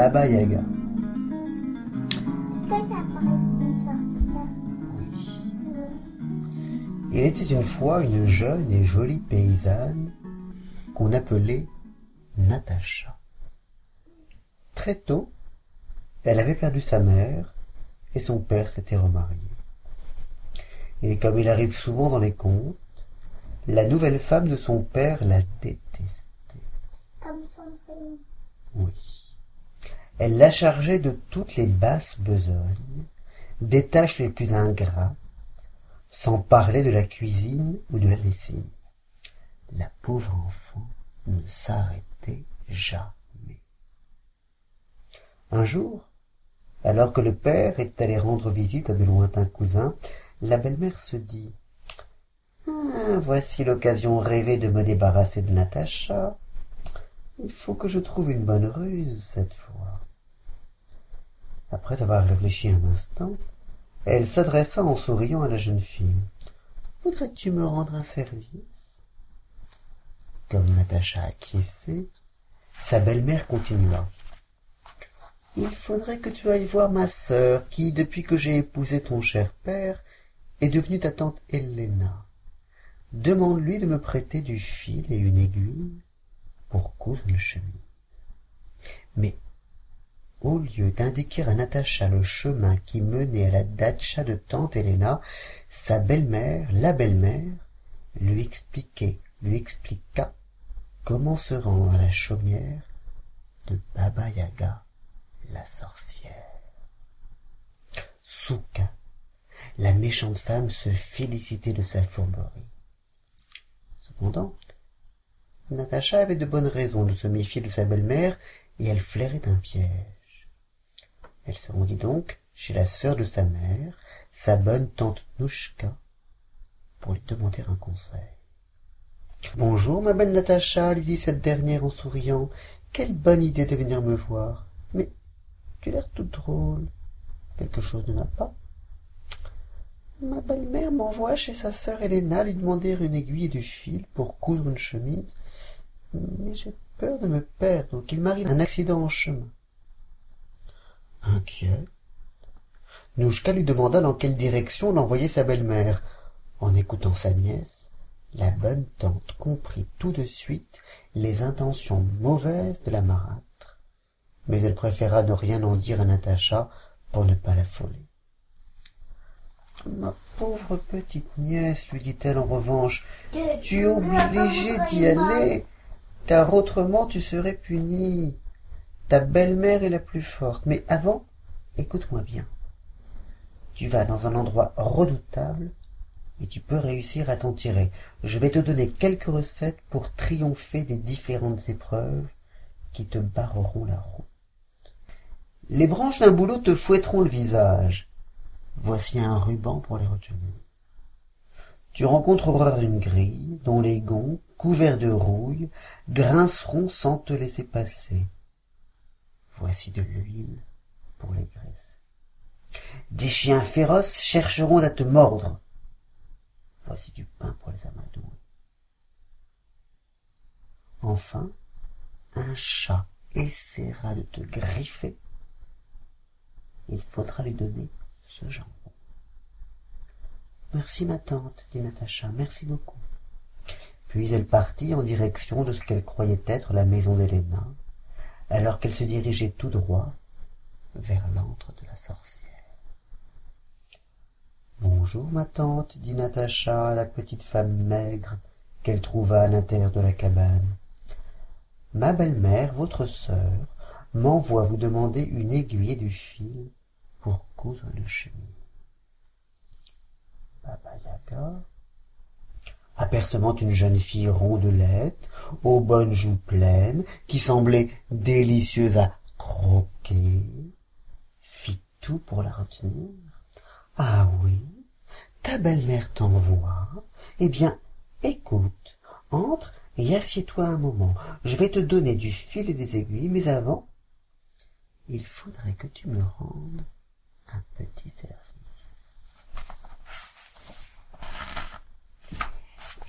Baba Yaga. Il était une fois une jeune et jolie paysanne qu'on appelait Natacha. Très tôt, elle avait perdu sa mère et son père s'était remarié. Et comme il arrive souvent dans les contes, la nouvelle femme de son père la détestait. comme Sandrine. Oui. Elle la chargeait de toutes les basses besognes, des tâches les plus ingrates, sans parler de la cuisine ou de la lessive. La pauvre enfant ne s'arrêtait jamais. Un jour, alors que le père est allé rendre visite à de lointains cousins, la belle-mère se dit Ah, Voici l'occasion rêvée de me débarrasser de Natacha. Il faut que je trouve une bonne ruse cette fois. Après avoir réfléchi un instant, elle s'adressa en souriant à la jeune fille. Voudrais-tu me rendre un service? Comme Natacha acquiesçait, sa belle-mère continua. Il faudrait que tu ailles voir ma sœur, qui, depuis que j'ai épousé ton cher père, est devenue ta tante Helena. Demande-lui de me prêter du fil et une aiguille pour coudre une chemise. Mais au lieu d'indiquer à Natacha le chemin qui menait à la datcha de tante Helena, sa belle-mère, la belle-mère, lui expliquait, lui expliqua comment se rendre à la chaumière de Baba Yaga, la sorcière. Souka, la méchante femme se félicitait de sa fourberie. Cependant, Natacha avait de bonnes raisons de se méfier de sa belle-mère et elle flairait un piège. Elle se rendit donc chez la sœur de sa mère, sa bonne tante Nouchka, pour lui demander un conseil. Bonjour, ma belle Natacha, lui dit cette dernière en souriant. Quelle bonne idée de venir me voir. Mais tu as l'air toute drôle. Quelque chose ne va pas. Ma belle-mère m'envoie chez sa sœur Helena lui demander une aiguille et du fil pour coudre une chemise, mais j'ai peur de me perdre ou qu'il m'arrive un accident en chemin. Inquiète, Nouchka lui demanda dans quelle direction l'envoyait sa belle-mère. En écoutant sa nièce, la bonne tante comprit tout de suite les intentions mauvaises de la marâtre, mais elle préféra ne rien en dire à Natacha pour ne pas l'affoler. Ma pauvre petite nièce, lui dit-elle en revanche, tu es obligée d'y aller, car autrement tu serais punie. Ta belle-mère est la plus forte, mais avant, écoute-moi bien. Tu vas dans un endroit redoutable et tu peux réussir à t'en tirer. Je vais te donner quelques recettes pour triompher des différentes épreuves qui te barreront la route. Les branches d'un bouleau te fouetteront le visage. Voici un ruban pour les retenir. Tu rencontreras une grille dont les gonds, couverts de rouille, grinceront sans te laisser passer. Voici de l'huile pour les graisses. Des chiens féroces chercheront à te mordre. Voici du pain pour les amadouer. Enfin, un chat essaiera de te griffer. Il faudra lui donner ce jambon. Merci, ma tante, dit Natacha, merci beaucoup. Puis elle partit en direction de ce qu'elle croyait être la maison d'Héléna, alors qu'elle se dirigeait tout droit vers l'antre de la sorcière. Bonjour, ma tante, dit Natacha à la petite femme maigre qu'elle trouva à l'intérieur de la cabane. Ma belle-mère, votre sœur, m'envoie vous demander une aiguille du fil pour coudre le chemin. Baba Yaga, apercevant une jeune fille rondelette, aux bonnes joues pleines, qui semblait délicieuse à croquer, fit tout pour la retenir. Ah oui, ta belle-mère t'envoie. Eh bien, écoute, entre et assieds-toi un moment. Je vais te donner du fil et des aiguilles, mais avant, il faudrait que tu me rendes un petit service.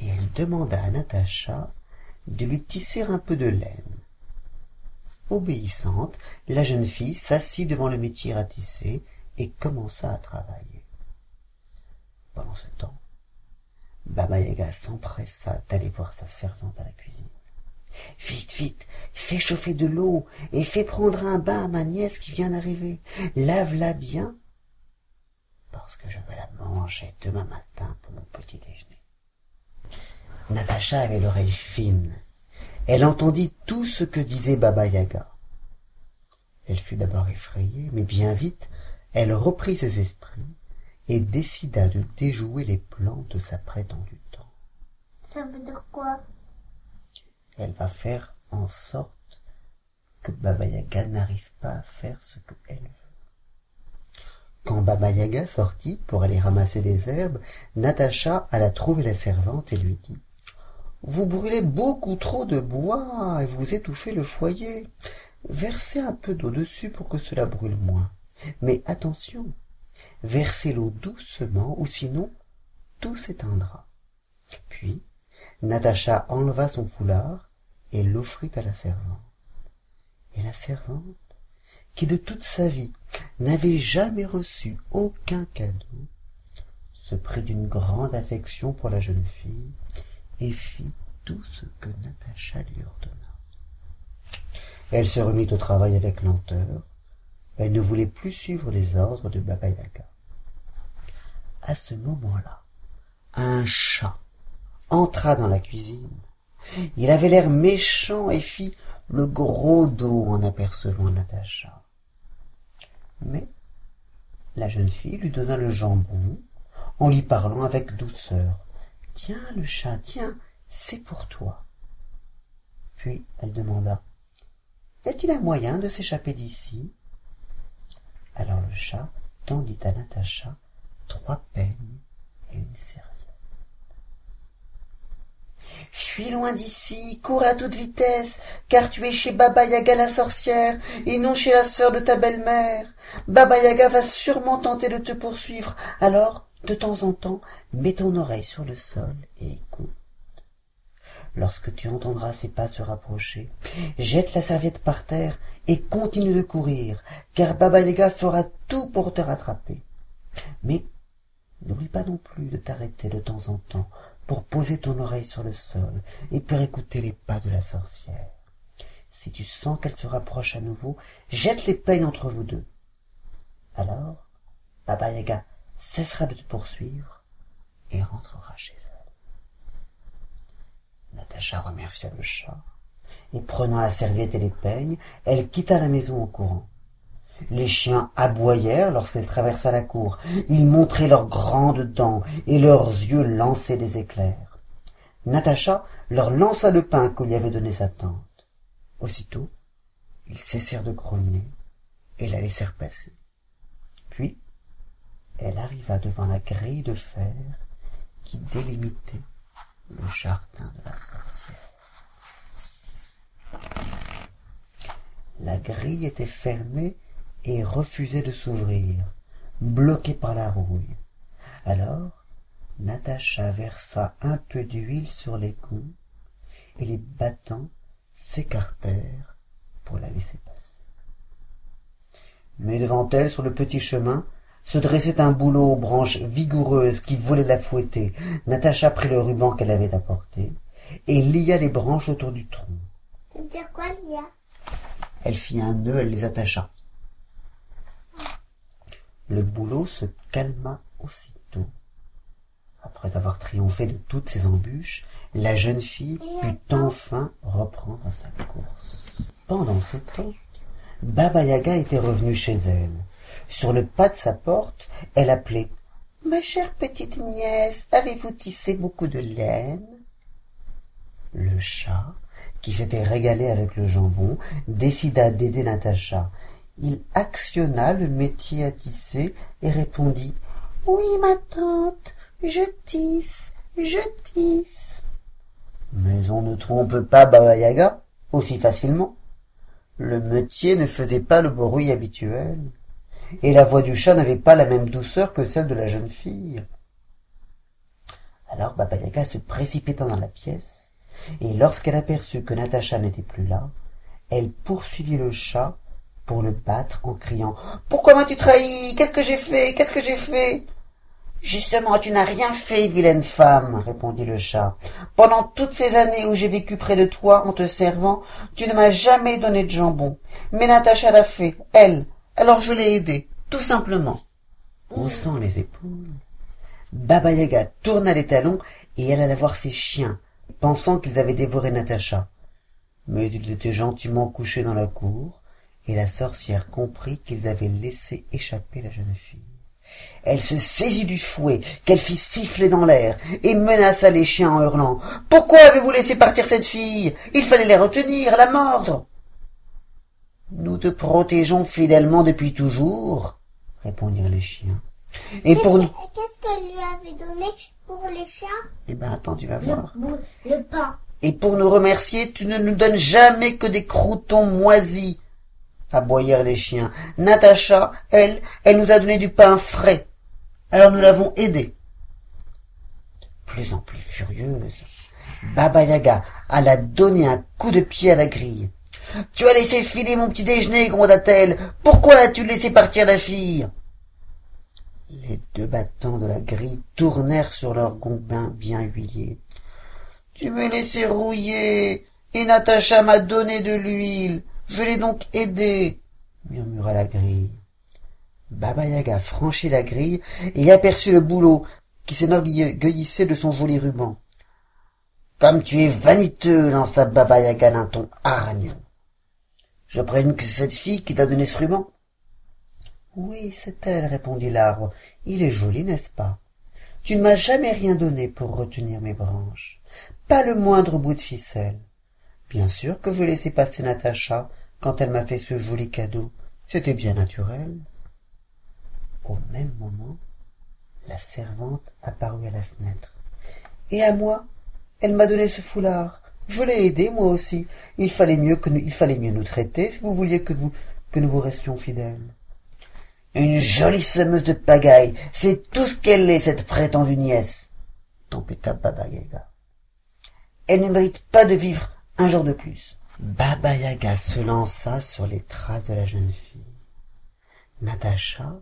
Et elle demanda à Natacha de lui tisser un peu de laine. obéissante la jeune fille s'assit devant le métier à tisser et commença à travailler. Pendant ce temps baba yaga s'empressa d'aller voir sa servante à la cuisine vite vite fais chauffer de l'eau et fais prendre un bain à ma nièce qui vient d'arriver. Lave la bien parce que je veux la manger demain matin pour mon petit déjeuner natacha avait l'oreille fine. Elle entendit tout ce que disait baba yaga. Elle fut d'abord effrayée mais bien vite elle reprit ses esprits et décida de déjouer les plans de sa prétendue tante. Ça veut dire quoi? Elle va faire en sorte que baba yaga n'arrive pas à faire ce qu'elle veut. Quand baba yaga sortit pour aller ramasser des herbes natacha alla trouver la servante et lui dit vous brûlez beaucoup trop de bois et vous étouffez le foyer. Versez un peu d'eau dessus pour que cela brûle moins. Mais attention versez l'eau doucement ou sinon tout s'éteindra. Puis natacha enleva son foulard et l'offrit à la servante. Et la servante qui de toute sa vie n'avait jamais reçu aucun cadeau se prit d'une grande affection pour la jeune fille et fit tout ce que natacha lui ordonna. Elle se remit au travail avec lenteur. Elle ne voulait plus suivre les ordres de baba yaga. À ce moment-là un chat entra dans la cuisine. Il avait l'air méchant et fit le gros dos en apercevant natacha. Mais la jeune fille lui donna le jambon en lui parlant avec douceur tiens le chat tiens c'est pour toi. Puis elle demanda y a-t-il un moyen de s'échapper d'ici? Alors le chat tendit à natacha trois peignes et une serviette fuis loin d'ici cours à toute vitesse car tu es chez baba yaga la sorcière et non chez la sœur de ta belle-mère. Baba yaga va sûrement tenter de te poursuivre. Alors de temps en temps mets ton oreille sur le sol et écoute. Lorsque tu entendras ses pas se rapprocher jette la serviette par terre et continue de courir car baba yaga fera tout pour te rattraper. Mais n'oublie pas non plus de t'arrêter de temps en temps pour poser ton oreille sur le sol et pour écouter les pas de la sorcière. Si tu sens qu'elle se rapproche à nouveau jette les peignes entre vous deux. Alors baba yaga cessera de te poursuivre et rentrera chez elle. Natacha remercia le chat et prenant la serviette et les peignes elle quitta la maison en courant. Les chiens aboyèrent lorsqu'elle traversa la cour. Ils montraient leurs grandes dents et leurs yeux lançaient des éclairs. Natacha leur lança le pain que lui avait donné sa tante. Aussitôt ils cessèrent de grogner et la laissèrent passer elle arriva devant la grille de fer qui délimitait le jardin de la sorcière. La grille était fermée et refusait de s'ouvrir bloquée par la rouille. Alors natacha versa un peu d'huile sur les gonds et les battants s'écartèrent pour la laisser passer. Mais devant elle sur le petit chemin se dressait un bouleau aux branches vigoureuses qui voulait la fouetter natacha prit le ruban qu'elle avait apporté et lia les branches autour du tronc. Ça veut dire quoi, Lia? Elle fit un nœud elle les attacha. Le bouleau se calma aussitôt. Après avoir triomphé de toutes ses embûches la jeune fille put enfin reprendre sa course. Pendant ce temps baba yaga était revenue chez elle sur le pas de sa porte elle appelait. Ma chère petite nièce avez-vous tissé beaucoup de laine? Le chat qui s'était régalé avec le jambon décida d'aider natacha. Il actionna le métier à tisser et répondit. Oui ma tante je tisse je tisse. Mais on ne trompe pas baba yaga aussi facilement. Le métier ne faisait pas le bruit habituel et la voix du chat n'avait pas la même douceur que celle de la jeune fille alors baba yaga se précipita dans la pièce et lorsqu'elle aperçut que natacha n'était plus là elle poursuivit le chat pour le battre en criant Pourquoi m'as-tu trahi? Qu'est-ce que j'ai fait? Qu'est-ce que j'ai fait? Justement, tu n'as rien fait, vilaine femme, répondit le chat. Pendant toutes ces années où j'ai vécu près de toi en te servant, tu ne m'as jamais donné de jambon. Mais Natacha l'a fait, elle. Alors je l'ai aidée, tout simplement. Haussant les épaules, Baba Yaga tourna les talons et elle alla voir ses chiens, pensant qu'ils avaient dévoré Natacha. Mais ils étaient gentiment couchés dans la cour, et la sorcière comprit qu'ils avaient laissé échapper la jeune fille. Elle se saisit du fouet, qu'elle fit siffler dans l'air, et menaça les chiens en hurlant. Pourquoi avez-vous laissé partir cette fille? Il fallait les retenir, la mordre. Nous te protégeons fidèlement depuis toujours, répondirent les chiens. Et pour nous. Qu'est-ce qu'elle lui avait donné pour les chiens? Eh ben, attends, tu vas Le, voir. le pain. Et pour nous remercier, tu ne nous donnes jamais que des croutons moisis, aboyèrent les chiens. Natacha, elle, elle nous a donné du pain frais. Alors nous l'avons aidée. De plus en plus furieuse, Baba Yaga alla donner un coup de pied à la grille. Tu as laissé filer mon petit déjeuner, gronda-t-elle. Pourquoi as-tu laissé partir la fille? Les deux battants de la grille tournèrent sur leurs gombins bien huilés. Tu m'as laissé rouiller, et Natacha m'a donné de l'huile. Je l'ai donc aidé, murmura la grille. Baba Yaga franchit la grille et aperçut le boulot qui s'enorgueillissait de son joli ruban. Comme tu es vaniteux, lança Baba Yaga d'un ton hargneux. Présume que c'est cette fille qui t'a donné ce ruban. Oui, c'est elle, répondit l'arbre. Il est joli, n'est-ce pas? Tu ne m'as jamais rien donné pour retenir mes branches. Pas le moindre bout de ficelle. Bien sûr que je laissais passer Natacha quand elle m'a fait ce joli cadeau. C'était bien naturel. Au même moment, la servante apparut à la fenêtre. Et à moi, elle m'a donné ce foulard. Je l'ai aidée, moi aussi. Il fallait mieux que nous, fallait mieux nous traiter si vous vouliez que vous, que nous vous restions fidèles. Une jolie semeuse de pagaille. C'est tout ce qu'elle est, cette prétendue nièce. Tempêta Baba Yaga. Elle ne mérite pas de vivre un jour de plus. Baba Yaga se lança sur les traces de la jeune fille. Natacha,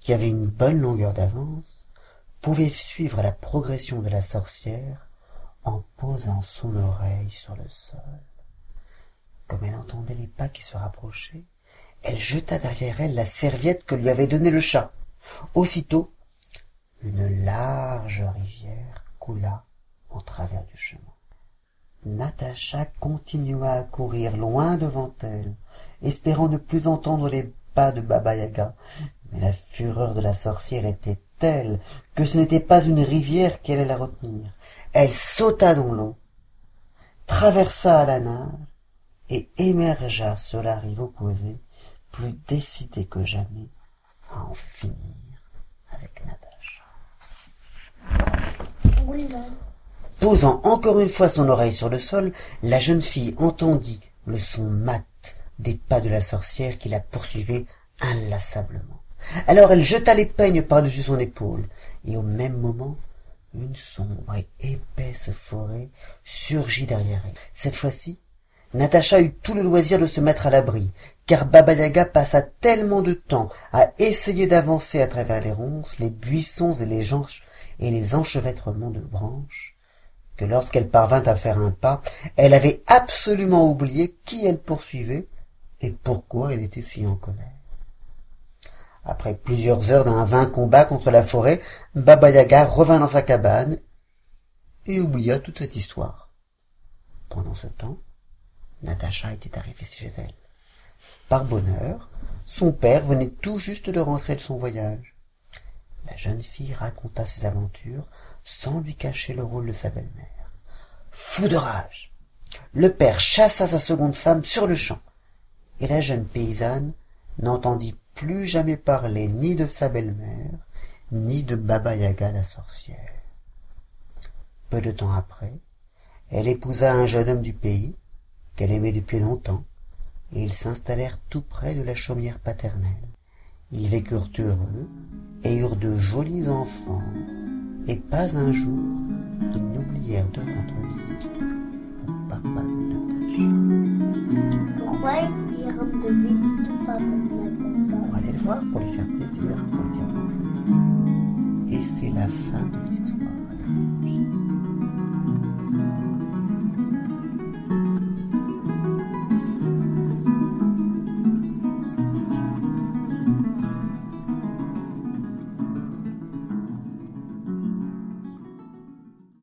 qui avait une bonne longueur d'avance, pouvait suivre la progression de la sorcière en posant son oreille sur le sol. Comme elle entendait les pas qui se rapprochaient, elle jeta derrière elle la serviette que lui avait donnée le chat. Aussitôt, une large rivière coula en travers du chemin. Natacha continua à courir loin devant elle, espérant ne plus entendre les pas de Baba Yaga. Mais la fureur de la sorcière était telle que ce n'était pas une rivière qui allait la retenir. Elle sauta dans l'eau, traversa la nage et émergea sur la rive opposée, plus décidée que jamais à en finir avec Natacha. Oula. Posant encore une fois son oreille sur le sol, la jeune fille entendit le son mat des pas de la sorcière qui la poursuivait inlassablement. Alors elle jeta les peignes par-dessus son épaule, et au même moment, une sombre et épaisse forêt surgit derrière elle. Cette fois-ci, Natacha eut tout le loisir de se mettre à l'abri, car Baba Yaga passa tellement de temps à essayer d'avancer à travers les ronces, les buissons et les, gens- et les enchevêtrements de branches, que lorsqu'elle parvint à faire un pas, elle avait absolument oublié qui elle poursuivait et pourquoi elle était si en colère. Après plusieurs heures d'un vain combat contre la forêt, Baba Yaga revint dans sa cabane et oublia toute cette histoire. Pendant ce temps, Natacha était arrivée chez elle. Par bonheur, son père venait tout juste de rentrer de son voyage. La jeune fille raconta ses aventures sans lui cacher le rôle de sa belle-mère. Fou de rage, le père chassa sa seconde femme sur le champ, et la jeune paysanne n'entendit plus jamais parler ni de sa belle-mère, ni de Baba Yaga la sorcière. Peu de temps après, elle épousa un jeune homme du pays, qu'elle aimait depuis longtemps, et ils s'installèrent tout près de la chaumière paternelle. Ils vécurent heureux et eurent de jolis enfants, et pas un jour ils n'oublièrent de rendre visite au papa de Natacha. grandes villes, tout pas pour aller le voir, pour lui faire plaisir, pour lui dire bonjour. Et c'est la fin de l'histoire.